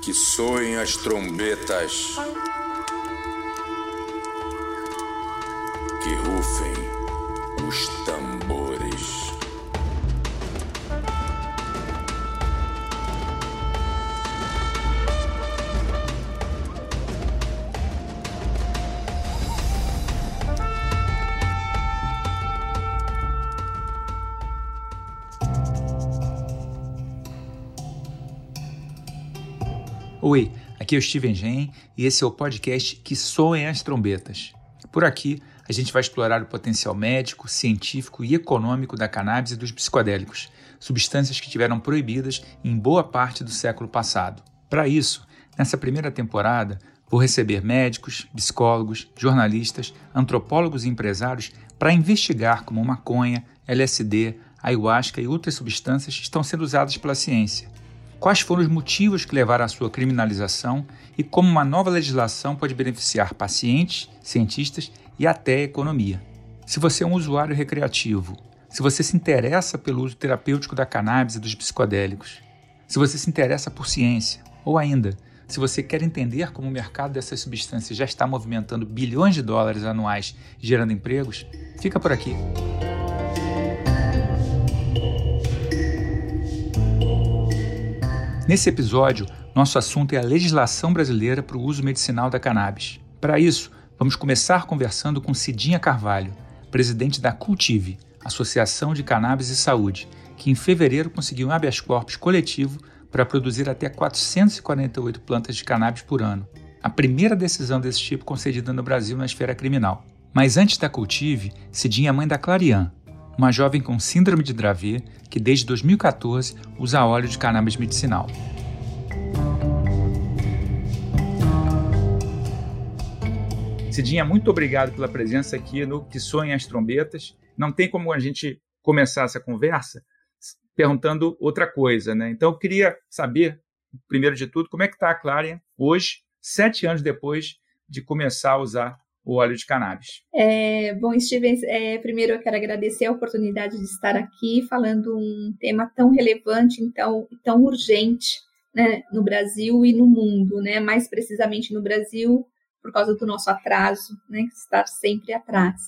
que soem as trombetas, que rufem os tambores. Oi, aqui é o Steven Gen e esse é o podcast Que Soem as Trombetas. Por aqui, a gente vai explorar o potencial médico, científico e econômico da cannabis e dos psicodélicos, substâncias que tiveram proibidas em boa parte do século passado. Para isso, nessa primeira temporada, vou receber médicos, psicólogos, jornalistas, antropólogos e empresários para investigar como maconha, LSD, ayahuasca e outras substâncias estão sendo usadas pela ciência quais foram os motivos que levaram à sua criminalização e como uma nova legislação pode beneficiar pacientes, cientistas e até a economia. Se você é um usuário recreativo, se você se interessa pelo uso terapêutico da cannabis e dos psicodélicos, se você se interessa por ciência, ou ainda, se você quer entender como o mercado dessas substâncias já está movimentando bilhões de dólares anuais gerando empregos, fica por aqui. Nesse episódio, nosso assunto é a legislação brasileira para o uso medicinal da cannabis. Para isso, vamos começar conversando com Cidinha Carvalho, presidente da Cultive, Associação de Cannabis e Saúde, que em fevereiro conseguiu um habeas corpus coletivo para produzir até 448 plantas de cannabis por ano. A primeira decisão desse tipo concedida no Brasil na esfera criminal. Mas antes da Cultive, Cidinha é mãe da Clarian, uma jovem com síndrome de Dravet que desde 2014 usa óleo de cannabis medicinal. Cidinha, muito obrigado pela presença aqui no Que Sonha as Trombetas. Não tem como a gente começar essa conversa perguntando outra coisa, né? Então eu queria saber, primeiro de tudo, como é que está a Clarion hoje, sete anos depois de começar a usar o óleo de cannabis. É, bom, Steven, é, primeiro eu quero agradecer a oportunidade de estar aqui falando um tema tão relevante, então tão urgente né, no Brasil e no mundo, né? Mais precisamente no Brasil por causa do nosso atraso, né? Estar sempre atrás.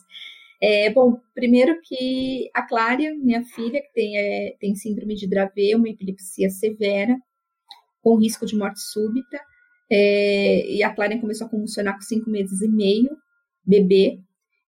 É, bom, primeiro que a Clária, minha filha, que tem, é, tem síndrome de Dravet, uma epilepsia severa, com risco de morte súbita, é, e a Clara começou a convulsionar com cinco meses e meio, bebê,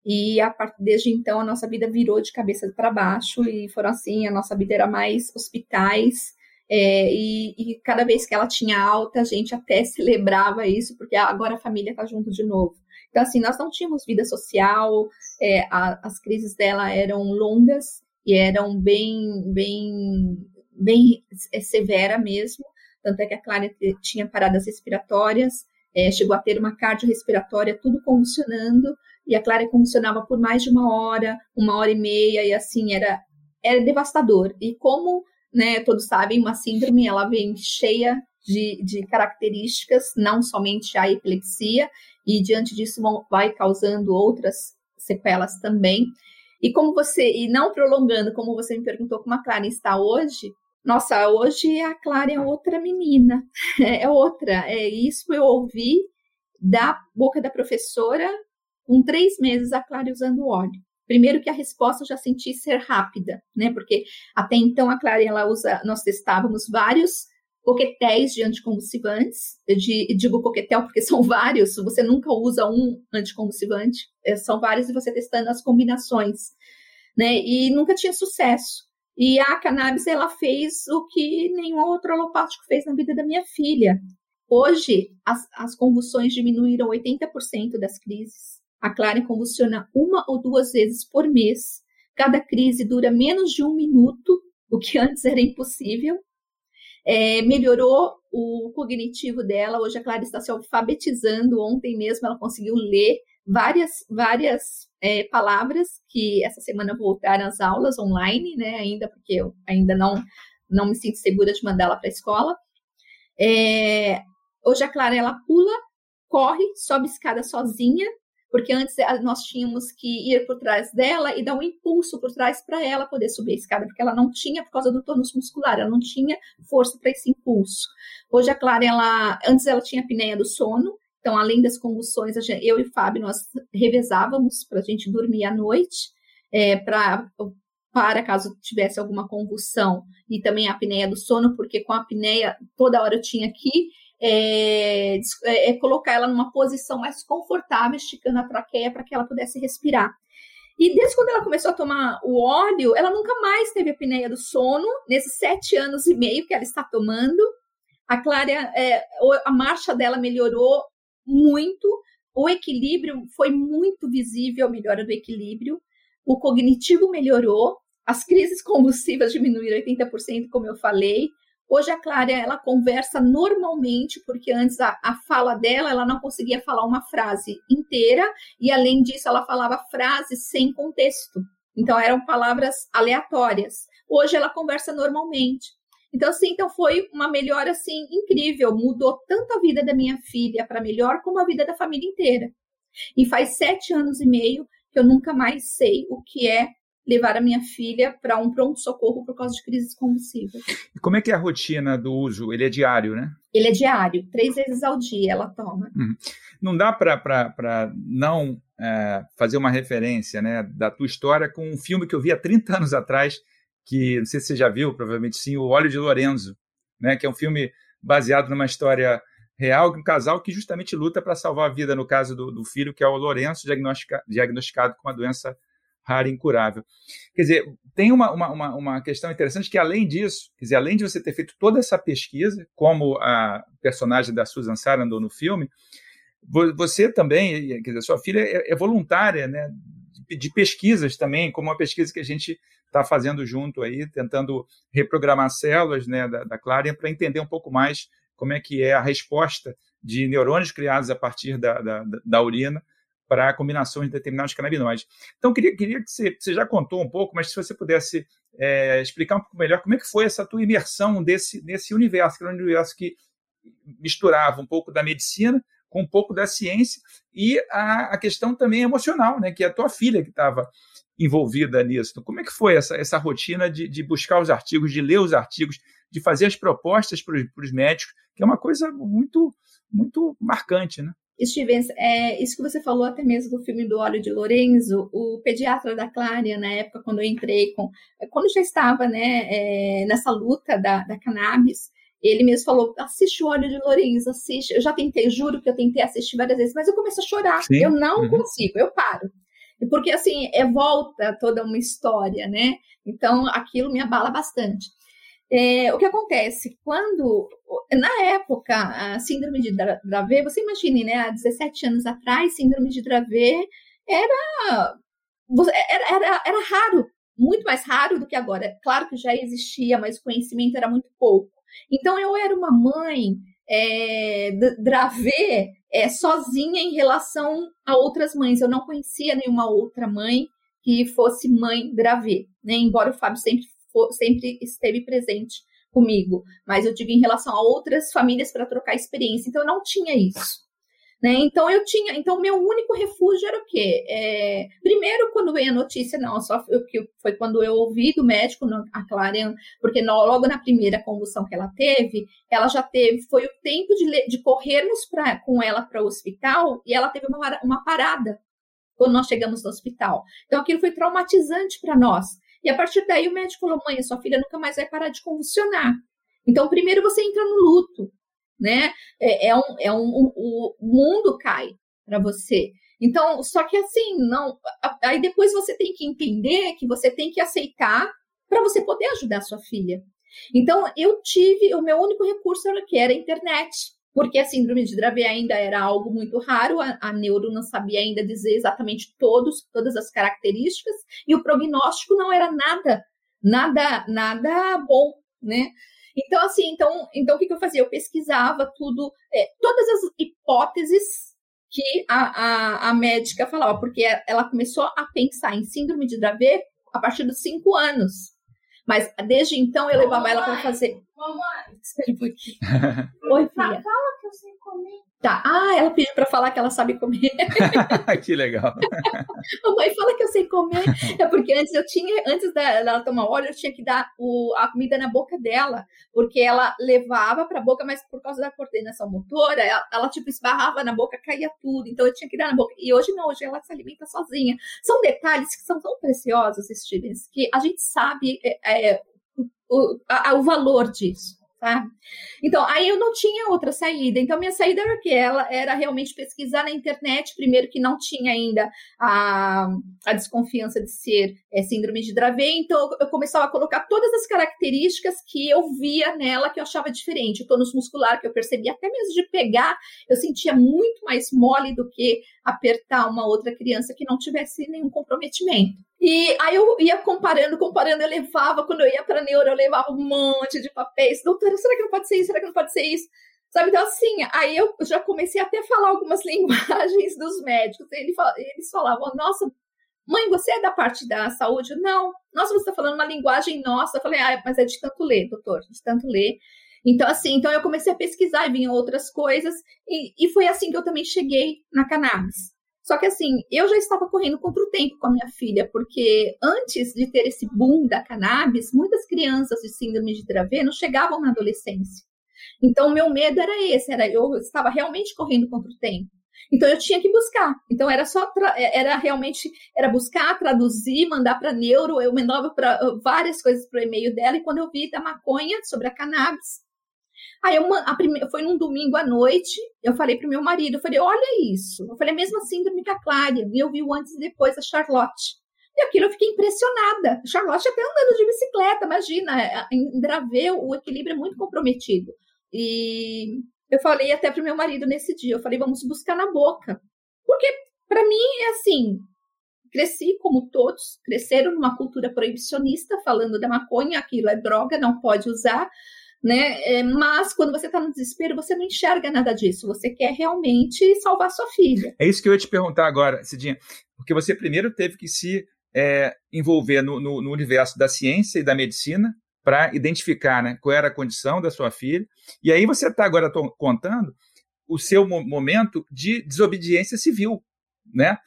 e a partir desde então a nossa vida virou de cabeça para baixo. E foram assim, a nossa vida era mais hospitais, é, e, e, cada vez que ela tinha alta, a gente até celebrava isso, porque agora a família está junto de novo. Então, assim, nós não tínhamos vida social, é, a, as crises dela eram longas e eram bem, bem, bem é, severa mesmo tanto é que a Clara tinha paradas respiratórias, é, chegou a ter uma cardiorrespiratória, tudo convulsionando, e a Clara convulsionava por mais de uma hora, uma hora e meia, e assim, era, era devastador. E como né, todos sabem, uma síndrome, ela vem cheia de, de características, não somente a epilepsia, e diante disso vai causando outras sequelas também. E como você, e não prolongando, como você me perguntou como a Clara está hoje, nossa, hoje a Clara é outra menina, é outra. É isso eu ouvi da boca da professora com três meses a Clara usando óleo. Primeiro que a resposta eu já senti ser rápida, né? Porque até então a Clara ela usa, nós testávamos vários coquetéis de anticonvulsivantes. Eu digo coquetel porque são vários, você nunca usa um anticonvulsivante, é, são vários e você testando as combinações, né? E nunca tinha sucesso. E a cannabis ela fez o que nenhum outro alopático fez na vida da minha filha. Hoje, as, as convulsões diminuíram 80% das crises. A Clara convulsiona uma ou duas vezes por mês. Cada crise dura menos de um minuto, o que antes era impossível. É, melhorou o cognitivo dela. Hoje a Clara está se alfabetizando. Ontem mesmo ela conseguiu ler várias, várias é, palavras que essa semana voltaram às aulas online, né? Ainda porque eu ainda não não me sinto segura de mandá-la para a escola. É, hoje a Clara ela pula, corre, sobe escada sozinha. porque antes nós tínhamos que ir por trás dela e dar um impulso por trás para ela poder subir a escada, porque ela não tinha, por causa do tônus muscular, ela não tinha força para esse impulso. Hoje a Clara, ela, antes ela tinha apneia do sono, então além das convulsões, eu e o Fábio, nós revezávamos para a gente dormir à noite, é, pra, para caso tivesse alguma convulsão, e também a apneia do sono, porque com a apneia toda hora eu tinha que é, é, é, colocar ela numa posição mais confortável, esticando a traqueia para que ela pudesse respirar. E desde quando ela começou a tomar o óleo, ela nunca mais teve apneia do sono, nesses sete anos e meio que ela está tomando. A Clara, é, a marcha dela melhorou muito, o equilíbrio foi muito visível, a melhora do equilíbrio, o cognitivo melhorou, as crises convulsivas diminuíram 80%, como eu falei, Hoje a Clara ela conversa normalmente, porque antes a, a, fala dela ela não conseguia falar uma frase inteira e além disso ela falava frases sem contexto. Então eram palavras aleatórias. Hoje ela conversa normalmente. Então assim, então foi uma melhora assim incrível, mudou tanto a vida da minha filha para melhor como a vida da família inteira. E faz sete anos e meio que eu nunca mais sei o que é levar a minha filha para um pronto-socorro por causa de crises convulsivas. E como é que é a rotina do uso? Ele é diário, né? Ele é diário, três vezes ao dia ela toma. Uhum. Não dá para não é, fazer uma referência né, da tua história com um filme que eu vi há 30 anos atrás, que não sei se você já viu, provavelmente sim, O Óleo de Lorenzo, né, que é um filme baseado numa história real de um casal que justamente luta para salvar a vida, no caso do, do filho, que é o Lourenço, diagnostica, diagnosticado com uma doença rara e incurável. Quer dizer, tem uma, uma, uma questão interessante que, além disso, quer dizer, além de você ter feito toda essa pesquisa, como a personagem da Susan Sarandon no filme, você também, quer dizer, sua filha é, é voluntária, né, de pesquisas também, como uma pesquisa que a gente está fazendo junto aí, tentando reprogramar células né, da, da Clarion para entender um pouco mais como é que é a resposta de neurônios criados a partir da, da, da urina para combinações de determinados canabinoides. Então, queria, queria que você, você já contou um pouco, mas se você pudesse é, explicar um pouco melhor como é que foi essa tua imersão desse, nesse universo, que era um universo que misturava um pouco da medicina com um pouco da ciência e a, a questão também emocional, né, que é a tua filha que estava envolvida nisso. Então, como é que foi essa, essa rotina de, de buscar os artigos, de ler os artigos, de fazer as propostas para os médicos, que é uma coisa muito, muito marcante, né? Stevens, é, isso que você falou até mesmo do filme do Óleo de Lorenzo, o pediatra da Clária, na época quando eu entrei, com, quando já estava né, é, nessa luta da, da cannabis, ele mesmo falou: assiste o Óleo de Lorenzo, assiste. Eu já tentei, juro que eu tentei assistir várias vezes, mas eu começo a chorar. Sim. Eu não uhum. consigo, eu paro. Porque, assim, é volta toda uma história, né? Então, aquilo me abala bastante. É, o que acontece? Quando, na época, a síndrome de Dravet, você imagine, né, há 17 anos atrás, síndrome de Dravet era, era, era, era raro, muito mais raro do que agora. Claro que já existia, mas o conhecimento era muito pouco. Então, eu era uma mãe é, Dravet é, sozinha em relação a outras mães. Eu não conhecia nenhuma outra mãe que fosse mãe Dravet, né? embora o Fábio sempre sempre esteve presente comigo, mas eu digo em relação a outras famílias para trocar experiência. Então eu não tinha isso. Né? Então eu tinha, então meu único refúgio era o quê? É, primeiro, quando veio a notícia, não, só que foi quando eu ouvi do médico, a Clarian, porque logo na primeira convulsão que ela teve, ela já teve, foi o tempo de, de corrermos pra, com ela para o hospital e ela teve uma, uma parada quando nós chegamos no hospital. Então aquilo foi traumatizante para nós. E a partir daí o médico falou: mãe, sua filha nunca mais vai parar de convulsionar. Então, primeiro você entra no luto, né? É, é um, é um, um, o mundo cai para você. Então, só que assim, não. Aí depois você tem que entender que você tem que aceitar para você poder ajudar sua filha. Então, eu tive, o meu único recurso era que era a internet porque a síndrome de Dravet ainda era algo muito raro, a, a neuro não sabia ainda dizer exatamente todos, todas as características, e o prognóstico não era nada, nada, nada bom, né? Então, assim, então, então o que, que eu fazia? Eu pesquisava tudo, é, todas as hipóteses que a, a, a médica falava, porque ela começou a pensar em síndrome de Dravet a partir dos cinco anos. Mas desde então eu levava ela para fazer. Mamãe! Espera um pouquinho. Oi, filha. Fala que eu sei comer. Tá. Ah, ela pediu para falar que ela sabe comer. que legal. Mamãe, fala que eu sei comer. É porque antes eu tinha, antes dela tomar óleo, eu tinha que dar o, a comida na boca dela, porque ela levava para a boca, mas por causa da coordenação motora, ela, ela, tipo esbarrava na boca, caía tudo. Então eu tinha que dar na boca. E hoje não, hoje ela se alimenta sozinha. São detalhes que são tão preciosos, Stevens, que a gente sabe é, é, o, a, o valor disso tá? Então, aí eu não tinha outra saída. Então, minha saída era que ela era realmente pesquisar na internet, primeiro que não tinha ainda a, a desconfiança de ser é, síndrome de Dravet, então eu começava a colocar todas as características que eu via nela que eu achava diferente. O tônus muscular que eu percebia até mesmo de pegar, eu sentia muito mais mole do que apertar uma outra criança que não tivesse nenhum comprometimento. E aí eu ia comparando, comparando, eu levava, quando eu ia para neuro, eu levava um monte de papéis. Doutora, será que não pode ser isso? Será que não pode ser isso? Sabe, então assim, aí eu já comecei até a falar algumas linguagens dos médicos. Eles falavam, nossa, mãe, você é da parte da saúde? Não. Nossa, você está falando uma linguagem nossa. Eu falei, ah, mas é de tanto ler, doutor, de tanto ler. Então, assim, então eu comecei a pesquisar e vinham outras coisas, e, e foi assim que eu também cheguei na cannabis. Só que assim, eu já estava correndo contra o tempo com a minha filha, porque antes de ter esse boom da cannabis, muitas crianças de síndrome de Dravet não chegavam na adolescência. Então, o meu medo era esse, era eu estava realmente correndo contra o tempo. Então eu tinha que buscar. Então era só era realmente era buscar, traduzir, mandar para neuro. Eu mandava para várias coisas para o e-mail dela e quando eu vi da maconha sobre a cannabis, Aí a primeira, foi num domingo à noite, eu falei pro meu marido, eu falei, olha isso. Eu falei, a mesma síndrome que a Clária. E eu vi o antes e depois a Charlotte. E aquilo eu fiquei impressionada. Charlotte até andando de bicicleta, imagina. É, em o equilíbrio é muito comprometido. E eu falei até pro meu marido nesse dia, eu falei, vamos buscar na boca. Porque, para mim, é assim, cresci como todos, cresceram numa cultura proibicionista, falando da maconha, aquilo é droga, não pode usar né? É, mas quando você está no desespero, você não enxerga nada disso. Você quer realmente salvar sua filha. É isso que eu ia te perguntar agora, Cidinha. Porque você primeiro teve que se é, envolver no, no, no, universo da ciência e da medicina para identificar né, qual era a condição da sua filha. E aí você está agora contando o seu momento de desobediência civil, né?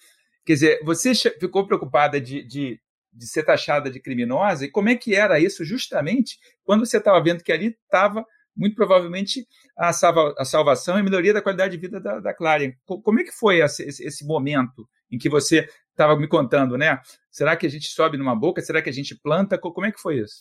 Quer dizer, você ficou preocupada de, de de ser taxada de criminosa, e como é que era isso justamente quando você estava vendo que ali estava muito provavelmente a, salva, a salvação e a melhoria da qualidade de vida da, da. Como é que foi esse, esse momento em que você estava me contando, né? Será que a gente sobe numa boca? Será que a gente planta? Como é que foi isso?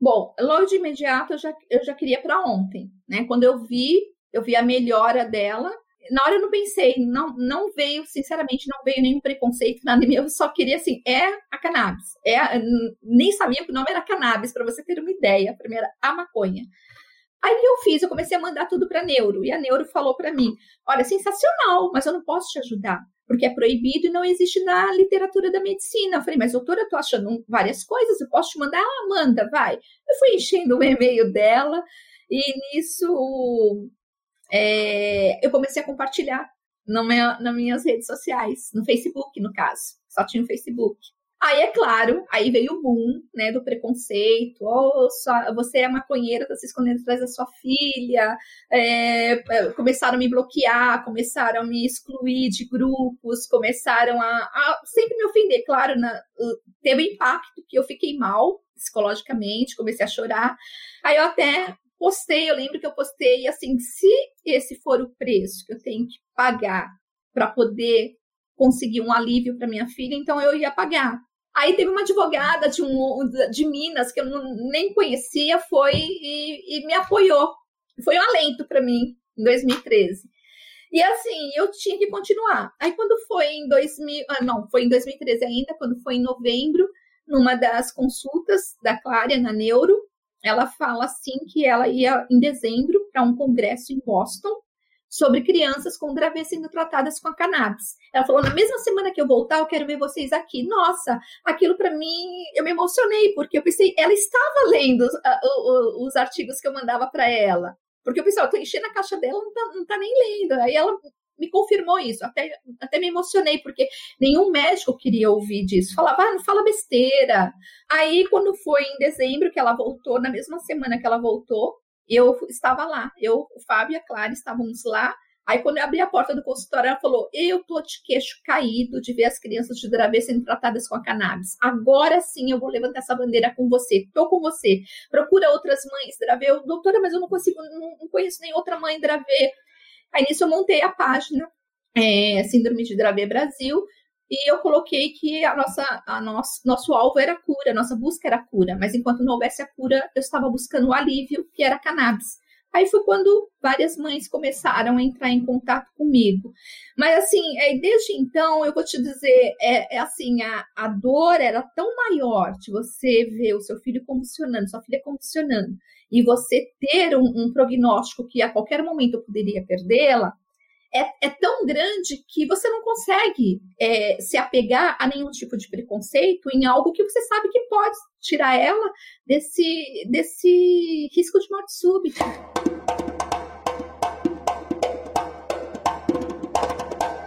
Bom, logo de imediato eu já, eu já queria para ontem, né? Quando eu vi, eu vi a melhora dela, na hora eu não pensei, não, não veio, sinceramente, não veio nenhum preconceito, nada mim. Eu só queria assim, é a cannabis. É a, nem sabia que o nome era cannabis, para você ter uma ideia. A primeira, a maconha. Aí eu fiz, eu comecei a mandar tudo para neuro. E a neuro falou para mim: olha, sensacional, mas eu não posso te ajudar, porque é proibido e não existe na literatura da medicina. Eu falei, mas doutora, eu tô achando várias coisas, eu posso te mandar? Ah, manda, vai. Eu fui enchendo o e-mail dela. E nisso é, eu comecei a compartilhar meu, nas minhas redes sociais, no Facebook, no caso. Só tinha o Facebook. Aí, é claro, aí veio o boom, né, do preconceito. Oh, sua, você é maconheira, tá se escondendo atrás da sua filha. É, é, começaram a me bloquear, começaram a me excluir de grupos, começaram a, a sempre me ofender. Claro, na, teve impacto que eu fiquei mal psicologicamente, comecei a chorar. Aí eu até postei, eu lembro que eu postei assim, se esse for o preço que eu tenho que pagar para poder conseguir um alívio para minha filha, então eu ia pagar. Aí teve uma advogada de, um, de Minas que eu não, nem conhecia, foi e, e me apoiou. Foi um alento para mim em 2013. E assim, eu tinha que continuar. Aí quando foi em 2000, ah, não, foi em 2013 ainda, quando foi em novembro, numa das consultas da Clária na Neuro, ela fala assim que ela ia em dezembro para um congresso em Boston sobre crianças com Dravet sendo tratadas com a cannabis. Ela falou: na mesma semana que eu voltar, eu quero ver vocês aqui. Nossa, aquilo para mim, eu me emocionei, porque eu pensei, ela estava lendo uh, os artigos que eu mandava para ela. Porque pensei, eu tô enchendo a caixa dela, não tá, não tá nem lendo. Aí ela me confirmou isso. Até, até me emocionei, porque nenhum médico queria ouvir disso. Falava, ah, não fala besteira. Aí, quando foi em dezembro que ela voltou, na mesma semana que ela voltou, eu estava lá. Eu, o Fábio e a Clara estávamos lá. Aí, quando eu abri a porta do consultório, ela falou: Eu tô de queixo caído de ver as crianças de Dravê sendo tratadas com a cannabis. Agora sim eu vou levantar essa bandeira com você. Tô com você. Procura outras mães Dravê. Eu, Doutora, mas eu não consigo, não, não conheço nem outra mãe Dravê. Aí nisso eu montei a página é, Síndrome de Dravê Brasil. E eu coloquei que a nossa, a nosso, nosso alvo era a cura, nossa busca era cura, mas enquanto não houvesse a cura, eu estava buscando o alívio, que era cannabis. Aí foi quando várias mães começaram a entrar em contato comigo. Mas assim, é, desde então, eu vou te dizer, é, é assim, a, a dor era tão maior de você ver o seu filho convulsionando, sua filha convulsionando, e você ter um, um prognóstico que a qualquer momento eu poderia perdê-la, é, é, tão grande que você não consegue é, se apegar a nenhum tipo de preconceito em algo que você sabe que pode tirar ela desse, desse risco de morte súbita.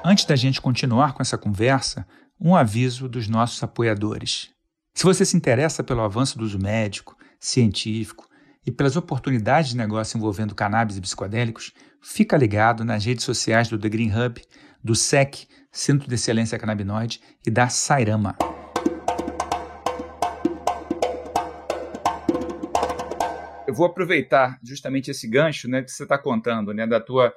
Antes da gente continuar com essa conversa, um aviso dos nossos apoiadores. Se você se interessa pelo avanço do uso médico, científico e pelas oportunidades de negócio envolvendo cannabis e psicodélicos, fica ligado nas redes sociais do The Green Hub, do SEC, Centro de Excelência Cannabinoide, e da Sairama. Eu vou aproveitar justamente esse gancho né, que você está contando, né, da tua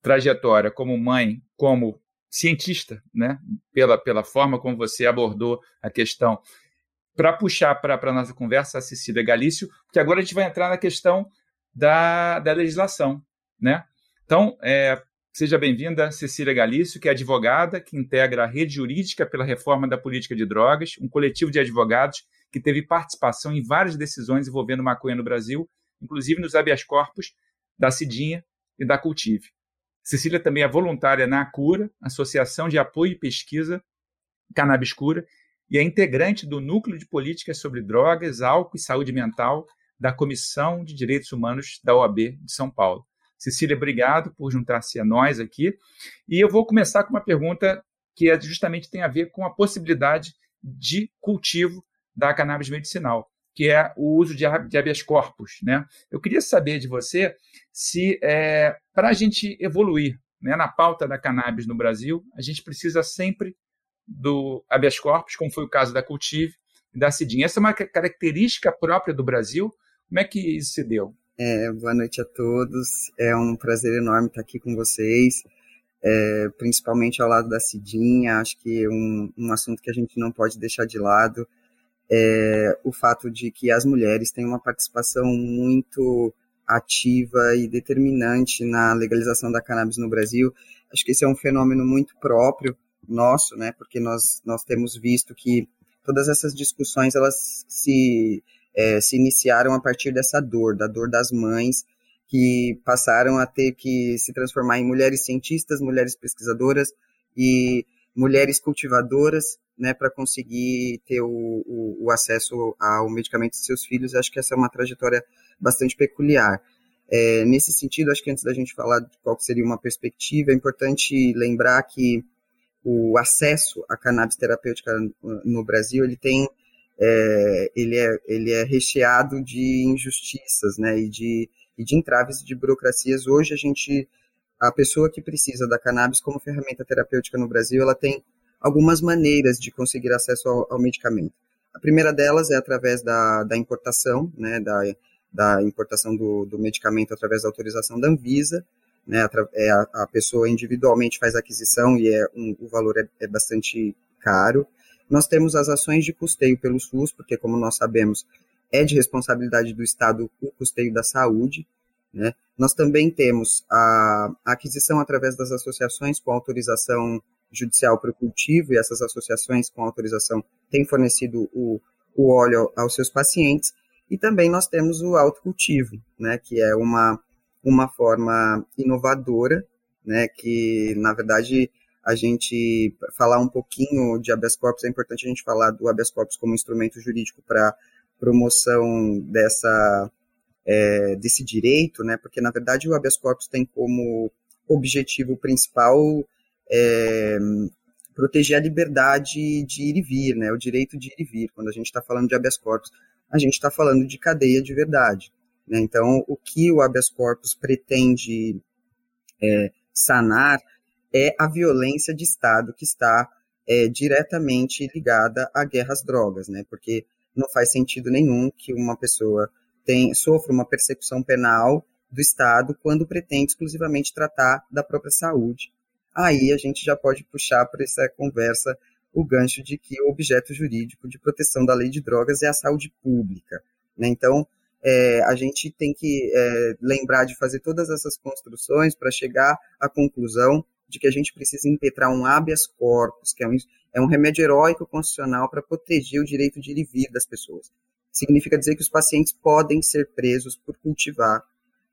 trajetória como mãe, como cientista, né, pela, pela forma como você abordou a questão, para puxar para a nossa conversa a Cecília Galício, porque agora a gente vai entrar na questão da, da legislação. Né? Então, é, seja bem-vinda Cecília Galício, que é advogada, que integra a Rede Jurídica pela Reforma da Política de Drogas, um coletivo de advogados que teve participação em várias decisões envolvendo maconha no Brasil, inclusive nos habeas corpus da Cidinha e da Cultive. Cecília também é voluntária na ACURA, Associação de Apoio e Pesquisa Cannabis Cura, e é integrante do Núcleo de Políticas sobre Drogas, Álcool e Saúde Mental da Comissão de Direitos Humanos da OAB de São Paulo. Cecília, obrigado por juntar-se a nós aqui. E eu vou começar com uma pergunta que é, justamente tem a ver com a possibilidade de cultivo da cannabis medicinal, que é o uso de, habeas corpus. Né? Eu queria saber de você se, é, para a gente evoluir né, na pauta da cannabis no Brasil, a gente precisa sempre do habeas corpus, como foi o caso da Cultive e da Cidinha. Essa é uma característica própria do Brasil. Como é que isso se deu? É, boa noite a todos. É um prazer enorme estar aqui com vocês, é, principalmente ao lado da Cidinha. Acho que um, um assunto que a gente não pode deixar de lado é o fato de que as mulheres têm uma participação muito ativa e determinante na legalização da cannabis no Brasil. Acho que esse é um fenômeno muito próprio nosso, né? Porque nós nós temos visto que todas essas discussões elas se é, se iniciaram a partir dessa dor, da dor das mães, que passaram a ter que se transformar em mulheres cientistas, mulheres pesquisadoras e mulheres cultivadoras, né, para conseguir ter o, o, o, acesso ao medicamento de seus filhos. Acho que essa é uma trajetória bastante peculiar. É, nesse sentido, acho que antes da gente falar de qual seria uma perspectiva, é importante lembrar que o acesso à cannabis terapêutica no Brasil ele tem é, ele, é, ele é recheado de injustiças, né, e de, e de entraves de burocracias. Hoje a gente, a pessoa que precisa da cannabis como ferramenta terapêutica no Brasil, ela tem algumas maneiras de conseguir acesso ao, ao medicamento. A primeira delas é através da, da importação, né, da, da importação do, do medicamento através da autorização da Anvisa, né, é a, a pessoa individualmente faz a aquisição e é um, o valor é, é bastante caro. Nós temos as ações de custeio pelo SUS, porque, como nós sabemos, é de responsabilidade do Estado o custeio da saúde. Né? Nós também temos a, aquisição através das associações com autorização judicial para o cultivo, e essas associações com autorização têm fornecido o, o óleo aos seus pacientes. E também nós temos o autocultivo, né, que é uma, uma forma inovadora, né, que, na verdade, a gente falar um pouquinho de habeas corpus, é importante a gente falar do habeas corpus como instrumento jurídico para promoção dessa é, desse direito, né? Porque na verdade o habeas corpus tem como objetivo principal é, proteger a liberdade de ir e vir, né? O direito de ir e vir. Quando a gente está falando de habeas corpus, a gente está falando de cadeia de verdade. Né? Então, o que o habeas corpus pretende é, sanar é a violência de Estado que está é, diretamente ligada à guerra às drogas, né? Porque não faz sentido nenhum que uma pessoa tem, sofra uma persecução penal do Estado quando pretende exclusivamente tratar da própria saúde. Aí a gente já pode puxar para essa conversa o gancho de que o objeto jurídico de proteção da lei de drogas é a saúde pública. Né? Então, é, a gente tem que é, lembrar de fazer todas essas construções para chegar à conclusão de que a gente precisa impetrar um habeas corpus, que é um, é um remédio heróico constitucional para proteger o direito de ir e vir das pessoas. Significa dizer que os pacientes podem ser presos por cultivar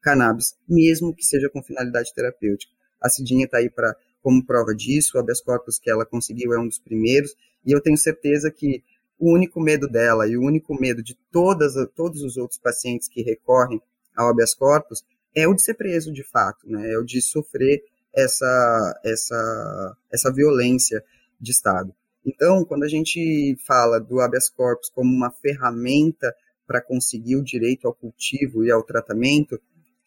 cannabis, mesmo que seja com finalidade terapêutica. A Cidinha está aí para como prova disso, o habeas corpus que ela conseguiu é um dos primeiros, e eu tenho certeza que o único medo dela e o único medo de todas, todos os outros pacientes que recorrem ao habeas corpus é o de ser preso de fato, né? é o de sofrer essa, essa, essa violência de Estado. Então, quando a gente fala do habeas corpus como uma ferramenta para conseguir o direito ao cultivo e ao tratamento,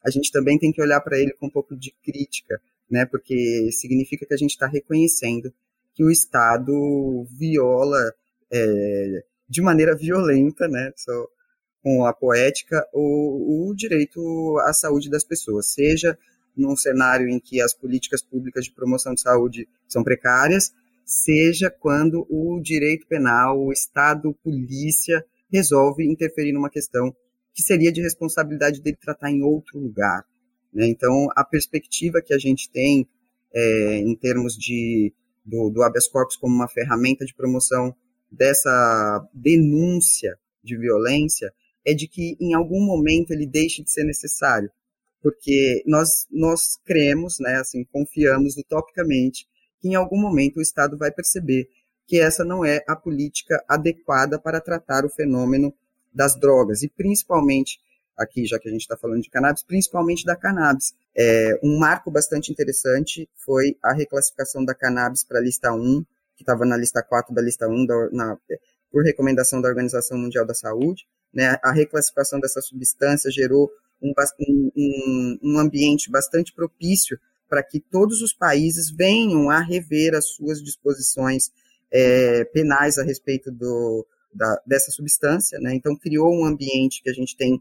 a gente também tem que olhar para ele com um pouco de crítica, né? Porque significa que a gente está reconhecendo que o Estado viola é, de maneira violenta, né? Só com a poética, o, o direito à saúde das pessoas, seja num cenário em que as políticas públicas de promoção de saúde são precárias, seja quando o direito penal, o Estado, polícia, resolve interferir numa questão que seria de responsabilidade dele tratar em outro lugar. Né? Então, a perspectiva que a gente tem é, em termos de, do, do habeas corpus como uma ferramenta de promoção dessa denúncia de violência é de que em algum momento ele deixe de ser necessário, porque nós nós cremos, né, assim, confiamos utopicamente que em algum momento o Estado vai perceber que essa não é a política adequada para tratar o fenômeno das drogas e principalmente aqui, já que a gente está falando de cannabis, principalmente da cannabis. É, um marco bastante interessante foi a reclassificação da cannabis para a lista 1, que estava na lista 4 da lista 1, da, na, por recomendação da Organização Mundial da Saúde. Né, a reclassificação dessa substância gerou um, um, um ambiente bastante propício para que todos os países venham a rever as suas disposições é, penais a respeito do, da, dessa substância. Né? Então, criou um ambiente que a gente tem,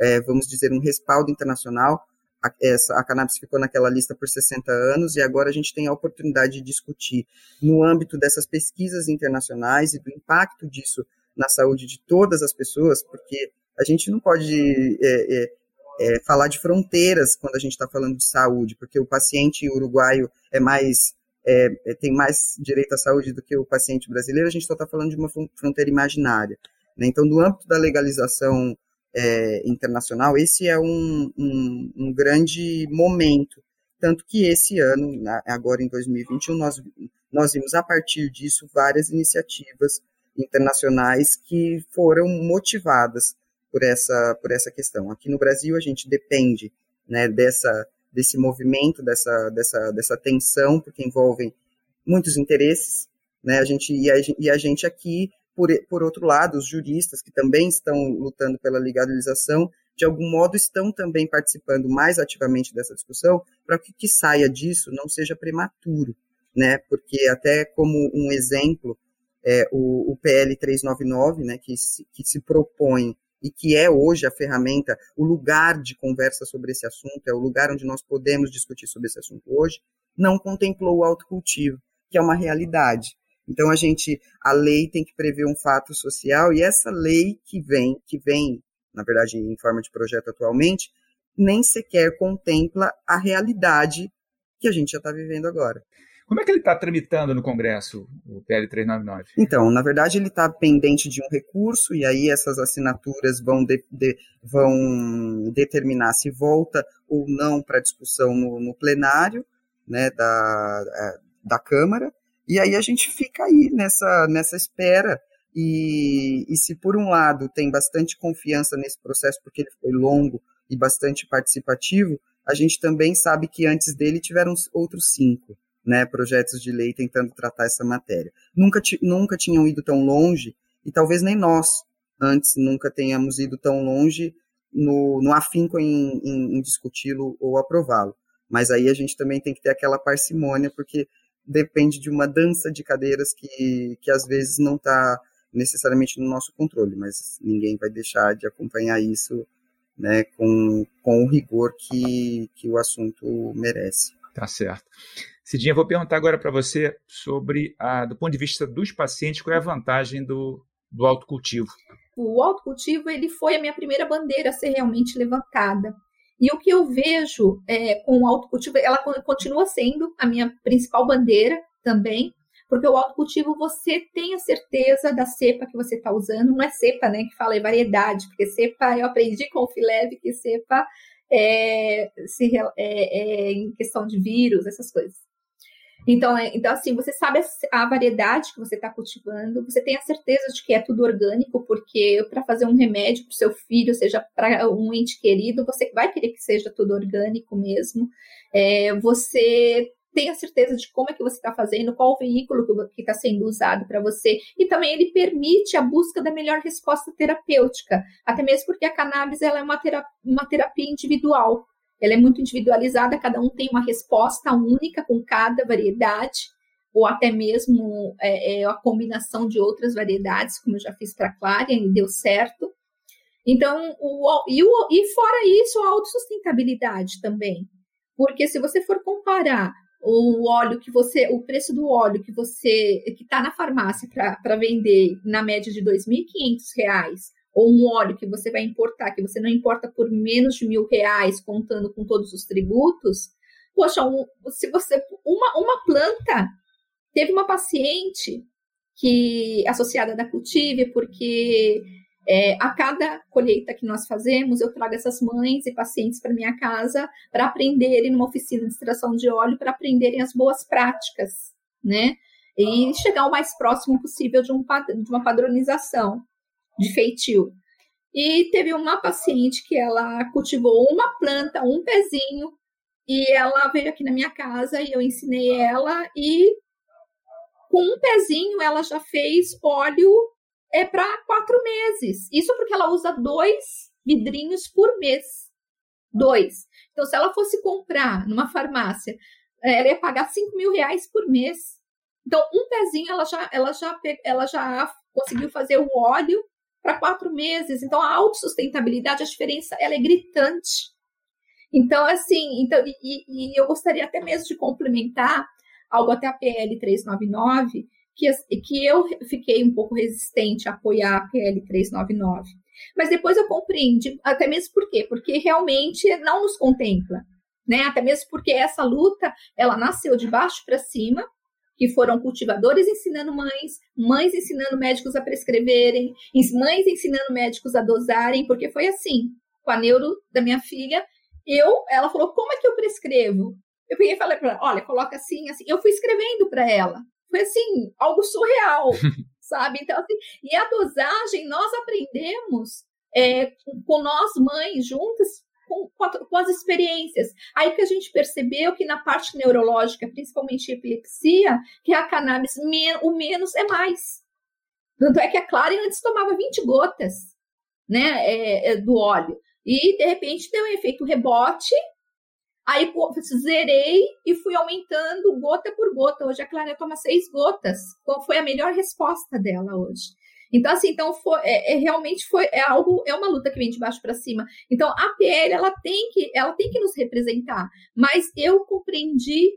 é, vamos dizer, um respaldo internacional. A, essa, a cannabis ficou naquela lista por 60 anos e agora a gente tem a oportunidade de discutir no âmbito dessas pesquisas internacionais e do impacto disso na saúde de todas as pessoas, porque a gente não pode é, é, falar de fronteiras quando a gente está falando de saúde, porque o paciente uruguaio é mais é, é, tem mais direito à saúde do que o paciente brasileiro, a gente só está falando de uma fronteira imaginária. Né? Então, no âmbito da legalização é, internacional, esse é um, um, um, grande momento. Tanto que esse ano, agora em 2021, nós, nós vimos a partir disso várias iniciativas internacionais que foram motivadas por essa, por essa questão. Aqui no Brasil, a gente depende né, dessa, desse movimento, dessa, dessa, dessa tensão, porque envolvem muitos interesses. Né, a gente, e, a, e a gente aqui, por, por outro lado, os juristas que também estão lutando pela legalização, de algum modo estão também participando mais ativamente dessa discussão, para que o que saia disso não seja prematuro, né? Porque até como um exemplo, é, o, o PL 399, né, que se, que se propõe e que é hoje a ferramenta, o lugar de conversa sobre esse assunto, é o lugar onde nós podemos discutir sobre esse assunto hoje, não contemplou o autocultivo, que é uma realidade. Então a gente, a lei tem que prever um fato social e essa lei que vem, que vem, na verdade, em forma de projeto atualmente, nem sequer contempla a realidade que a gente já está vivendo agora. Como é que ele está tramitando no Congresso, o PL 399? Então, na verdade, ele está pendente de um recurso, e aí essas assinaturas vão, de, de, vão determinar se volta ou não para discussão no, no, plenário né, da, é, da Câmara, e aí a gente fica aí nessa, nessa espera. E, e se por um lado tem bastante confiança nesse processo, porque ele foi longo e bastante participativo, a gente também sabe que antes dele tiveram outros cinco né, projetos de lei tentando tratar essa matéria. Nunca, nunca tinham ido tão longe, e talvez nem nós, antes, nunca tenhamos ido tão longe no, no afinco em, em, em discuti-lo ou aprová-lo. Mas aí a gente também tem que ter aquela parcimônia, porque depende de uma dança de cadeiras que, que às vezes não está necessariamente no nosso controle, mas ninguém vai deixar de acompanhar isso né, com, com o rigor que, que o assunto merece. Tá certo. Cidinha, vou perguntar agora para você sobre, a, do ponto de vista dos pacientes, qual é a vantagem do, do autocultivo? O autocultivo ele foi a minha primeira bandeira a ser realmente levantada. E o que eu vejo é, com o autocultivo, ela continua sendo a minha principal bandeira também, porque o autocultivo você tem a certeza da cepa que você está usando, não é cepa, né, que fala é variedade, porque cepa eu aprendi com o Fileve que cepa é, se, é, é em questão de vírus, essas coisas. Então, é, então, assim, você sabe a, a variedade que você está cultivando, você tem a certeza de que é tudo orgânico, porque para fazer um remédio para o seu filho, seja para um ente querido, você vai querer que seja tudo orgânico mesmo. É, você tem a certeza de como é que você está fazendo, qual o veículo que está sendo usado para você, e também ele permite a busca da melhor resposta terapêutica, até mesmo porque a cannabis ela é uma terapia, uma terapia individual, ela é muito individualizada, cada um tem uma resposta única com cada variedade, ou até mesmo é, é, a combinação de outras variedades, como eu já fiz para a Clarion e deu certo. Então, o, e, o, e fora isso, a autossustentabilidade também. Porque se você for comparar o óleo que você, o preço do óleo que você que está na farmácia para vender na média de R$ 2.500 ou um óleo que você vai importar, que você não importa por menos de mil reais, contando com todos os tributos, poxa, um, se você. Uma, uma planta. Teve uma paciente que associada da Cultive, porque é, a cada colheita que nós fazemos, eu trago essas mães e pacientes para minha casa para aprenderem numa oficina de extração de óleo, para aprenderem as boas práticas, né? E chegar o mais próximo possível de, um, de uma padronização de feitio. E teve uma paciente que ela cultivou uma planta, um pezinho, e ela veio aqui na minha casa e eu ensinei ela e com um pezinho ela já fez óleo é para quatro meses. Isso porque ela usa dois vidrinhos por mês. Dois. Então, se ela fosse comprar numa farmácia, ela ia pagar cinco mil reais por mês. Então, um pezinho ela já, ela já, ela já conseguiu fazer o óleo para quatro meses. Então, a autossustentabilidade, a diferença, ela é gritante. Então, assim, então, e, e eu gostaria até mesmo de complementar algo até a PL 399, que, que eu fiquei um pouco resistente a apoiar a PL 399. Mas depois eu compreendi, até mesmo por quê? Porque realmente não nos contempla, né? Até mesmo porque essa luta, ela nasceu de baixo para cima, que foram cultivadores ensinando mães, mães ensinando médicos a prescreverem, mães ensinando médicos a dosarem, porque foi assim, com a neuro da minha filha, eu, ela falou, como é que eu prescrevo? Eu peguei e falei para ela, olha, coloca assim, assim. Eu fui escrevendo para ela. Foi assim, algo surreal, sabe? Então, assim, e a dosagem nós aprendemos é, com nós mães juntas com, com, as experiências. Aí que a gente percebeu que na parte neurológica, principalmente epilepsia, que a cannabis, o menos é mais. Tanto é que a Clara antes tomava 20 gotas né, é, é, do óleo. E, de repente, deu um efeito rebote. Aí zerei e fui aumentando gota por gota. Hoje a Clara toma seis gotas. Qual foi a melhor resposta dela hoje? Então, assim, então foi, é, é, realmente foi é algo, é uma luta que vem de baixo para cima. Então, a PL ela tem que ela tem que nos representar, mas eu compreendi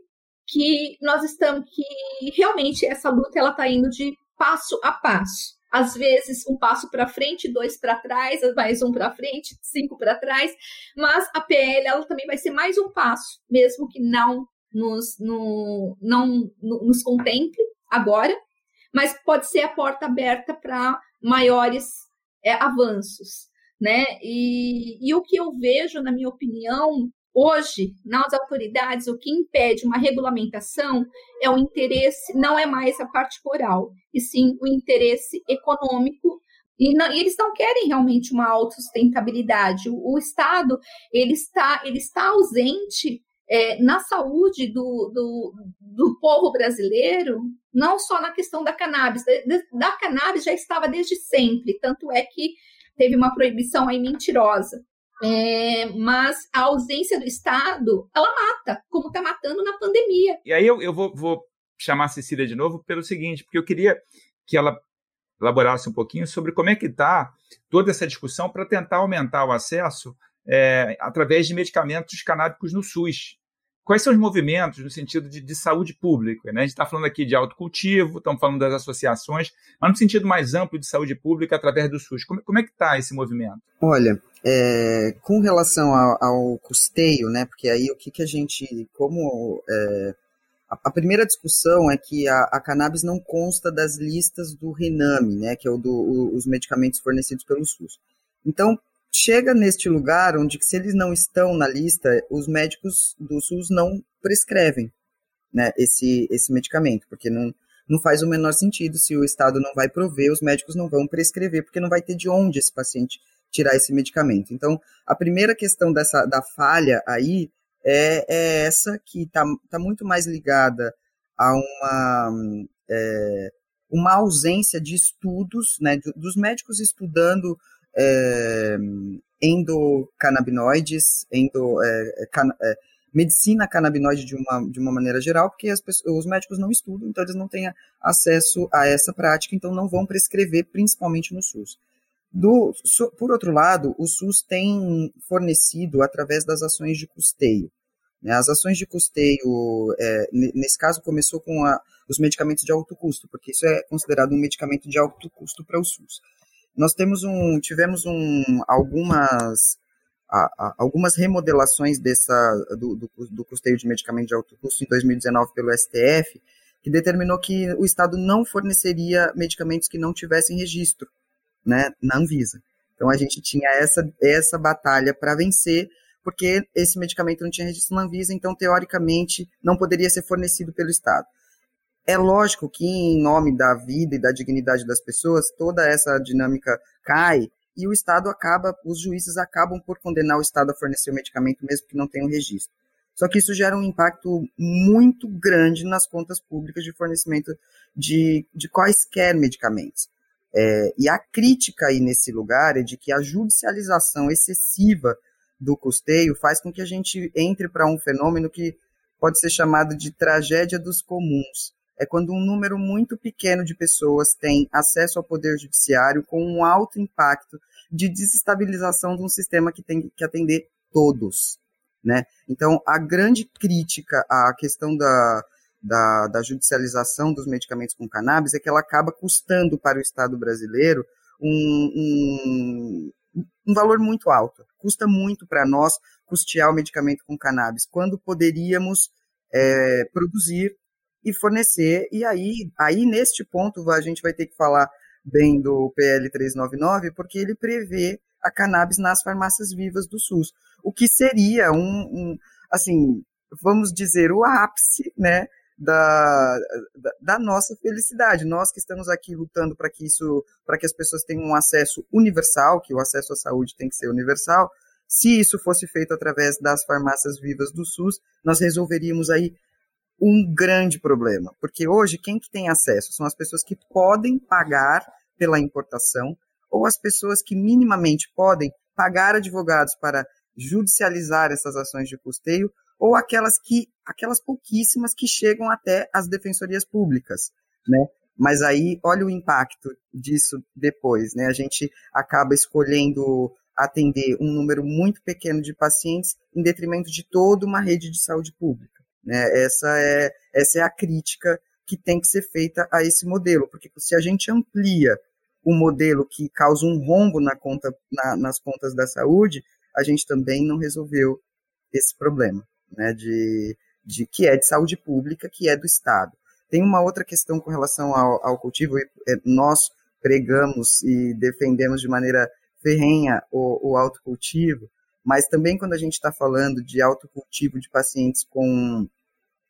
que nós estamos que realmente essa luta ela está indo de passo a passo. Às vezes um passo para frente, dois para trás, mais um para frente, cinco para trás, mas a PL ela também vai ser mais um passo, mesmo que não nos, no, não nos contemple agora, mas pode ser a porta aberta para maiores é, avanços, né? E, e o que eu vejo, na minha opinião, hoje, nas autoridades, o que impede uma regulamentação é o interesse, não é mais a parte moral, e sim o interesse econômico e, não, e, eles não querem realmente uma autossustentabilidade. O, o Estado ele está, ele está ausente é, na saúde do, do, do, povo brasileiro, não só na questão da cannabis. Da cannabis já estava desde sempre, tanto é que teve uma proibição aí mentirosa. É, mas a ausência do Estado, ela mata, como está matando na pandemia. E aí eu, eu vou, vou chamar a Cecília de novo pelo seguinte, porque eu queria que ela elaborasse um pouquinho sobre como é que está toda essa discussão para tentar aumentar o acesso é, através de medicamentos canábicos no SUS. Quais são os movimentos no sentido de, de saúde pública? Né? A gente está falando aqui de autocultivo, estamos falando das associações, mas no sentido mais amplo de saúde pública através do SUS. Como, como é que está esse movimento? Olha, é, com relação ao, ao, custeio, né? Porque aí o que, que a gente, como é, a, a, primeira discussão é que a, a, cannabis não consta das listas do Rename, né? Que é o do, o, os medicamentos fornecidos pelo SUS. Então chega neste lugar onde, se eles não estão na lista, os médicos do SUS não prescrevem né, esse, esse medicamento, porque não, não faz o menor sentido se o Estado não vai prover, os médicos não vão prescrever, porque não vai ter de onde esse paciente tirar esse medicamento. Então, a primeira questão dessa da falha aí é, é essa que está tá muito mais ligada a uma, é, uma ausência de estudos, né, dos médicos estudando é, endocannabinoides, endo, é, can, é, medicina canabinoide de uma, de uma maneira geral, porque os médicos não estudam, então eles não têm acesso a essa prática, então não vão prescrever, principalmente no SUS. Do, so, por outro lado, o SUS tem fornecido através das ações de custeio. Né? As ações de custeio, é, nesse caso, começou com a, os medicamentos de alto custo, porque isso é considerado um medicamento de alto custo para o SUS. Nós temos um, tivemos um, algumas, a, a, algumas remodelações dessa, do, do, do custeio de medicamentos de alto custo em 2019 pelo STF, que determinou que o Estado não forneceria medicamentos que não tivessem registro né, na Anvisa. Então a gente tinha essa, essa batalha para vencer, porque esse medicamento não tinha registro na Anvisa, então teoricamente não poderia ser fornecido pelo Estado. É lógico que, em nome da vida e da dignidade das pessoas, toda essa dinâmica cai e o Estado acaba, os juízes acabam por condenar o Estado a fornecer o medicamento, mesmo que não tenha um registro. Só que isso gera um impacto muito grande nas contas públicas de fornecimento de, de quaisquer medicamentos. É, e a crítica aí nesse lugar é de que a judicialização excessiva do custeio faz com que a gente entre para um fenômeno que pode ser chamado de tragédia dos comuns, é quando um número muito pequeno de pessoas tem acesso ao poder judiciário com um alto impacto de desestabilização de um sistema que tem que atender todos. Né? Então, a grande crítica à questão da, da, da, judicialização dos medicamentos com cannabis é que ela acaba custando para o Estado brasileiro um, um, um valor muito alto. Custa muito para nós custear o medicamento com cannabis, quando poderíamos é, produzir e fornecer. E aí, aí, neste ponto, a gente vai ter que falar bem do PL 399, porque ele prevê a cannabis nas farmácias vivas do SUS, o que seria um, um assim, vamos dizer, o ápice, né, da, da, da, nossa felicidade. Nós que estamos aqui lutando para que isso, para que as pessoas tenham um acesso universal, que o acesso à saúde tem que ser universal. Se isso fosse feito através das farmácias vivas do SUS, nós resolveríamos aí um grande problema, porque hoje quem que tem acesso são as pessoas que podem pagar pela importação ou as pessoas que minimamente podem pagar advogados para judicializar essas ações de custeio ou aquelas que aquelas pouquíssimas que chegam até as defensorias públicas, né? Mas aí olha o impacto disso depois, né? A gente acaba escolhendo atender um número muito pequeno de pacientes em detrimento de toda uma rede de saúde pública. Né? Essa, é, essa é a crítica que tem que ser feita a esse modelo, porque se a gente amplia o modelo que causa um rombo na conta, na, nas contas da saúde, a gente também não resolveu esse problema, né, de, de que é de saúde pública, que é do Estado. Tem uma outra questão com relação ao, ao cultivo, é, nós pregamos e defendemos de maneira ferrenha o, o autocultivo, mas também quando a gente está falando de autocultivo de pacientes com,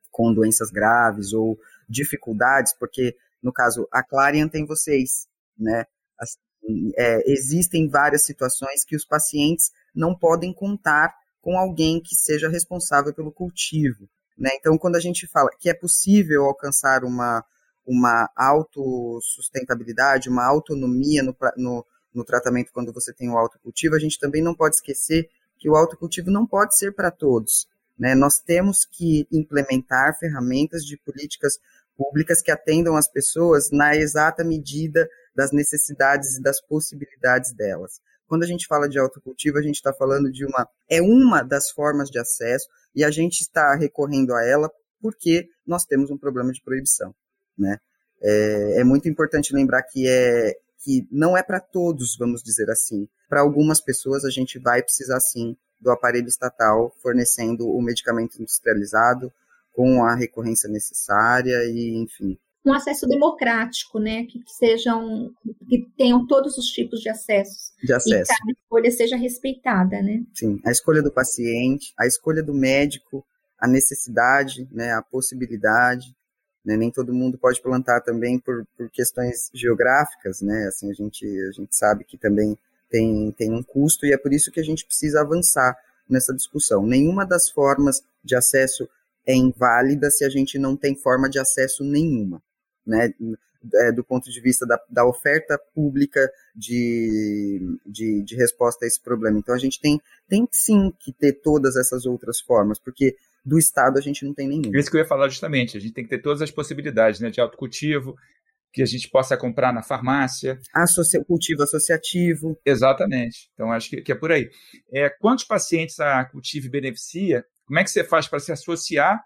com doenças graves ou dificuldades, porque no caso a Clarion tem vocês, né? Assim, é, existem várias situações que os pacientes não podem contar com alguém que seja responsável pelo cultivo. Né? Então, quando a gente fala que é possível alcançar uma, uma autossustentabilidade, uma autonomia no, no, no tratamento quando você tem o autocultivo, a gente também não pode esquecer que o autocultivo não pode ser para todos. Né? Nós temos que implementar ferramentas de políticas públicas que atendam as pessoas na exata medida das necessidades e das possibilidades delas. Quando a gente fala de autocultivo, a gente está falando de uma é uma das formas de acesso e a gente está recorrendo a ela porque nós temos um problema de proibição, né? É, é muito importante lembrar que é que não é para todos, vamos dizer assim. Para algumas pessoas a gente vai precisar sim do aparelho estatal fornecendo o medicamento industrializado com a recorrência necessária e enfim um acesso democrático, né, que sejam que tenham todos os tipos de acessos. De acesso. E cada escolha seja respeitada, né? Sim, a escolha do paciente, a escolha do médico, a necessidade, né, a possibilidade, né, nem todo mundo pode plantar também por, por questões geográficas, né? Assim a gente a gente sabe que também tem tem um custo e é por isso que a gente precisa avançar nessa discussão. Nenhuma das formas de acesso é inválida se a gente não tem forma de acesso nenhuma né, é, do ponto de vista da, da oferta pública de, de, de, resposta a esse problema. Então, a gente tem, tem sim que ter todas essas outras formas, porque do Estado a gente não tem nenhum. Isso que eu ia falar justamente, a gente tem que ter todas as possibilidades né, de autocultivo, que a gente possa comprar na farmácia. Associa cultivo associativo. Exatamente. Então, acho que, que é por aí. É, quantos pacientes a Cultive beneficia? Como é que você faz para se associar?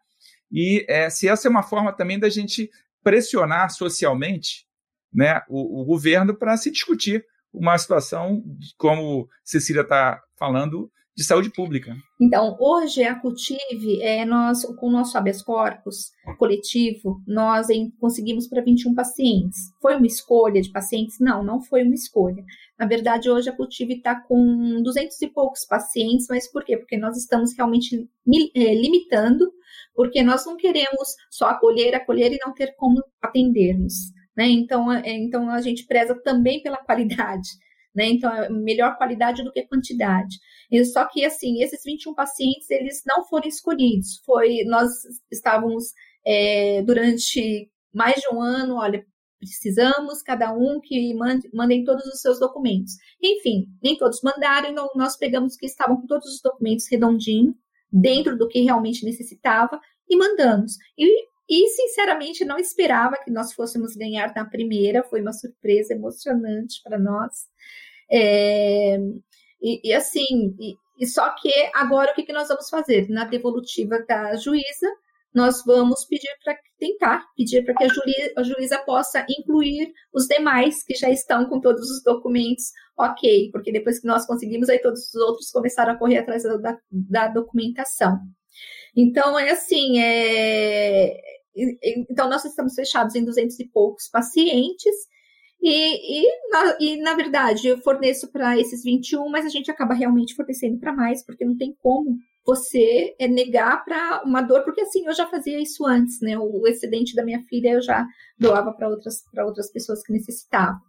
E é, se essa é uma forma também da gente pressionar socialmente né, o, o governo para se discutir uma situação, como Cecília está falando, de saúde pública. Então, hoje a Cultive, é, nós, com o nosso habeas corpus coletivo, nós em, conseguimos para 21 pacientes. Foi uma escolha de pacientes? Não, não foi uma escolha. Na verdade, hoje a Cultive está com 200 e poucos pacientes, mas por quê? Porque nós estamos realmente é, limitando porque nós não queremos só acolher, acolher e não ter como atendermos. Né? Então, é, então a gente preza também pela qualidade. Né? Então, é melhor qualidade do que quantidade. E, só que, assim, esses 21 pacientes, eles não foram escolhidos. Foi, nós estávamos é, durante mais de um ano, olha, precisamos cada um que mande, mandem todos os seus documentos. Enfim, nem todos mandaram, então nós pegamos que estavam com todos os documentos redondinho, dentro do que realmente necessitava e mandamos. E, e, sinceramente, não esperava que nós fôssemos ganhar na primeira, foi uma surpresa emocionante para nós. É, e, e, assim, e, e, só que agora o que, que nós vamos fazer? Na devolutiva da juíza, nós vamos pedir para tentar pedir para que a, juíza, a juíza possa incluir os demais que já estão com todos os documentos ok, porque depois que nós conseguimos, aí todos os outros começaram a correr atrás da, da documentação. Então, é assim, é... então nós estamos fechados em 200 e poucos pacientes, e, e, na, e, na verdade, eu forneço para esses 21, mas a gente acaba realmente fornecendo para mais, porque não tem como você é, negar para uma dor, porque assim, eu já fazia isso antes, né? O excedente da minha filha eu já doava para outras, outras pessoas que necessitavam.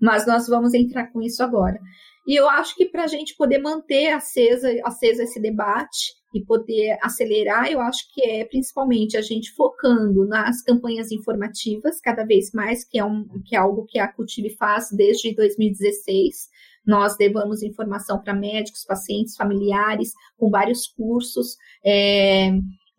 Mas nós vamos entrar com isso agora. E eu acho que para a gente poder manter acesa, acesa esse debate e poder acelerar, eu acho que é principalmente a gente focando nas campanhas informativas, cada vez mais, que é, um, que é algo que a Cultive faz desde 2016. Nós levamos informação para médicos, pacientes, familiares, com vários cursos. É,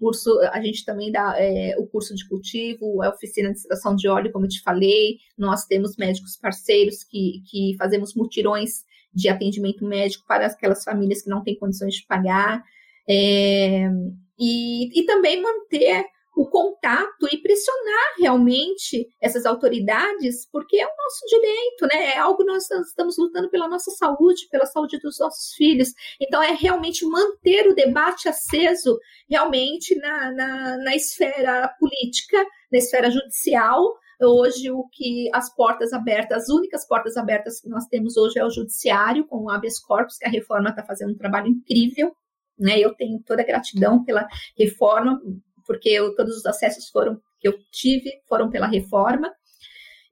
curso, a gente também dá é, o curso de cultivo, a oficina de extração de óleo, como eu te falei. Nós temos médicos parceiros que, que fazemos mutirões de atendimento médico para aquelas famílias que não têm condições de pagar. É, e, e também manter o contato e pressionar realmente essas autoridades, porque é o nosso direito, né? É algo que nós estamos lutando pela nossa saúde, pela saúde dos nossos filhos. Então, é realmente manter o debate aceso realmente na, na, na esfera política, na esfera judicial. Hoje, o que as portas abertas, as únicas portas abertas que nós temos hoje é o judiciário, com o habeas corpus, que a reforma está fazendo um trabalho incrível. Né, eu tenho toda a gratidão pela reforma, porque eu, todos os acessos foram que eu tive foram pela reforma.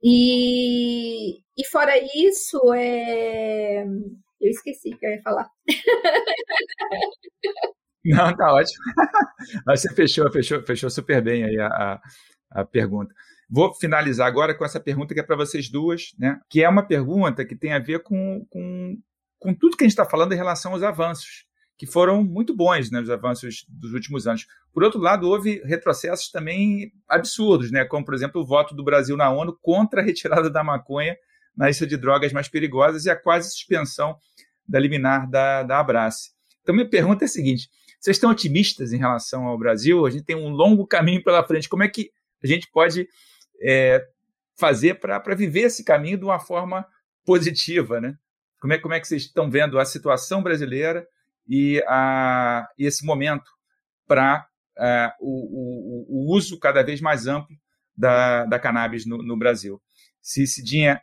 E, e fora isso, é... eu esqueci que eu ia falar. Não, tá ótimo. Você fechou, fechou, fechou super bem aí a, a, a pergunta. Vou finalizar agora com essa pergunta que é para vocês duas, né? Que é uma pergunta que tem a ver com, com, com tudo que a gente está falando em relação aos avanços que foram muito bons né, os avanços dos últimos anos. Por outro lado, houve retrocessos também absurdos, né, como, por exemplo, o voto do Brasil na ONU contra a retirada da maconha na lista de drogas mais perigosas e a quase suspensão da liminar da, da Abrace. Então, minha pergunta é a seguinte: vocês estão otimistas em relação ao Brasil? A gente tem um longo caminho pela frente. Como é que a gente pode é, fazer para viver esse caminho de uma forma positiva, né? Como é, como é que vocês estão vendo a situação brasileira e, a, esse momento para é, o, o, o, uso cada vez mais amplo da, da cannabis no, no Brasil? Se Cidinha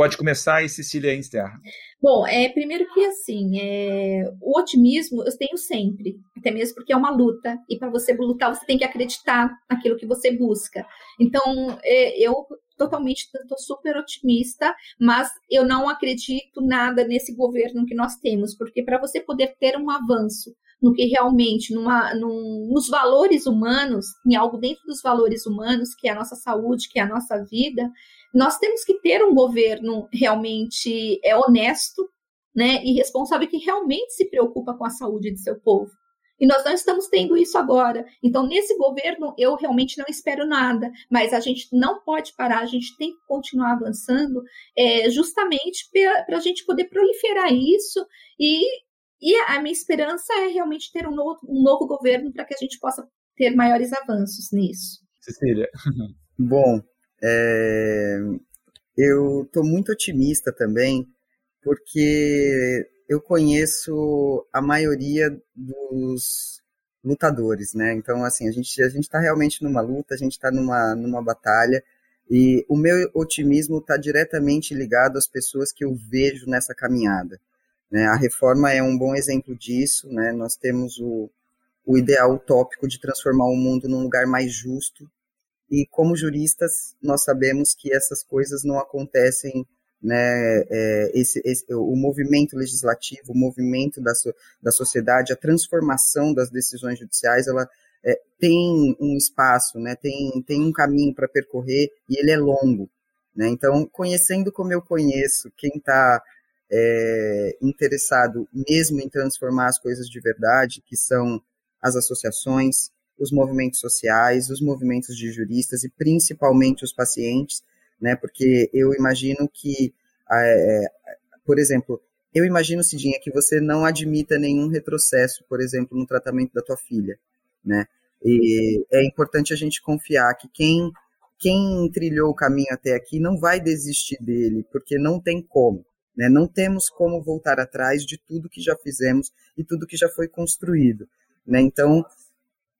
pode começar e Cecília encerra. Bom, é, primeiro que assim, é, o otimismo eu tenho sempre, até mesmo porque é uma luta, e para você lutar você tem que acreditar naquilo que você busca. Então, é, eu totalmente estou super otimista, mas eu não acredito nada nesse governo que nós temos, porque para você poder ter um avanço no que realmente, numa, num, nos valores humanos, em algo dentro dos valores humanos, que é a nossa saúde, que é a nossa vida, nós temos que ter um governo realmente é honesto, né, e responsável que realmente se preocupa com a saúde de seu povo. E nós não estamos tendo isso agora. Então, nesse governo, eu realmente não espero nada, mas a gente não pode parar, a gente tem que continuar avançando, é, justamente para a gente poder proliferar isso. E, e a minha esperança é realmente ter um novo, um novo governo para que a gente possa ter maiores avanços nisso. Cecília. Bom, é, eu estou muito otimista também, porque eu conheço a maioria dos lutadores, né? Então, assim, a gente a gente está realmente numa luta, a gente está numa numa batalha e o meu otimismo está diretamente ligado às pessoas que eu vejo nessa caminhada. Né? A reforma é um bom exemplo disso, né? Nós temos o, o ideal utópico de transformar o mundo num lugar mais justo e como juristas nós sabemos que essas coisas não acontecem né, é, esse, esse, o movimento legislativo, o movimento da, so, da sociedade, a transformação das decisões judiciais, ela é, tem um espaço, né, tem, tem um caminho para percorrer e ele é longo. Né? Então, conhecendo como eu conheço, quem está é, interessado mesmo em transformar as coisas de verdade, que são as associações, os movimentos sociais, os movimentos de juristas e principalmente os pacientes, né? Porque eu imagino que, é, por exemplo, eu imagino, Cidinha, que você não admita nenhum retrocesso, por exemplo, no tratamento da tua filha, né? E é importante a gente confiar que quem quem trilhou o caminho até aqui não vai desistir dele, porque não tem como. Né? Não temos como voltar atrás de tudo que já fizemos e tudo que já foi construído. Né? Então,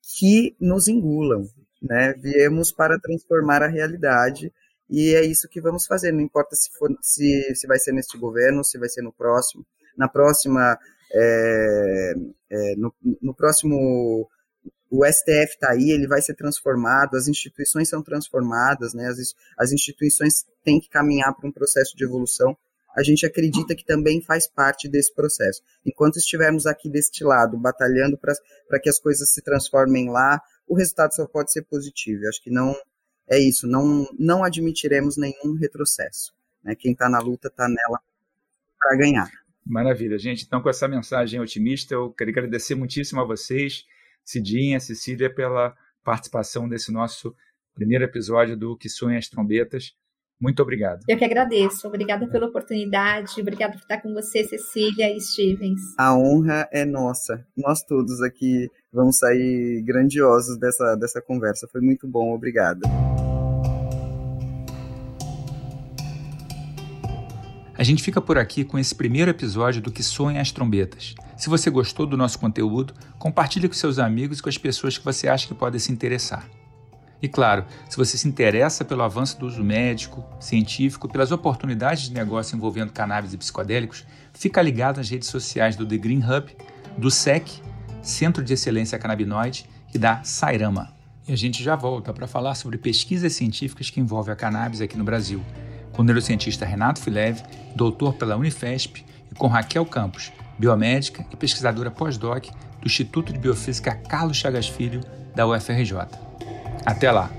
que nos engulam. Né? Viemos para transformar a realidade e é isso que vamos fazer. Não importa se, for, se, se vai ser neste governo, se vai ser no próximo. Na próxima, é, é, no, no próximo o STF está aí, ele vai ser transformado, as instituições são transformadas, né? as, as instituições têm que caminhar para um processo de evolução. A gente acredita que também faz parte desse processo. Enquanto estivermos aqui deste lado, batalhando para que as coisas se transformem lá, o resultado só pode ser positivo. Eu acho que não é isso, não, não admitiremos nenhum retrocesso. Né? Quem está na luta está nela para ganhar. Maravilha, gente. Então, com essa mensagem otimista, eu queria agradecer muitíssimo a vocês, Cidinha, Cecília, pela participação desse nosso primeiro episódio do Que Sonha as Trombetas. Muito obrigado. Eu que agradeço. Obrigada pela oportunidade. Obrigada por estar com você, Cecília e Stevens. A honra é nossa. Nós todos aqui vamos sair grandiosos dessa, dessa conversa. Foi muito bom. Obrigado. A gente fica por aqui com esse primeiro episódio do Que Sonha as Trombetas. Se você gostou do nosso conteúdo, compartilhe com seus amigos e com as pessoas que você acha que podem se interessar. E claro, se você se interessa pelo avanço do uso médico, científico, pelas oportunidades de negócio envolvendo cannabis e psicodélicos, fica ligado nas redes sociais do The Green Hub, do SEC, Centro de Excelência Canabinoide, e da Sairama. E a gente já volta para falar sobre pesquisas científicas que envolvem a cannabis aqui no Brasil com o neurocientista Renato Filev, doutor pela Unifesp, e com Raquel Campos, biomédica e pesquisadora pós-doc do Instituto de Biofísica Carlos Chagas Filho, da UFRJ. Até lá!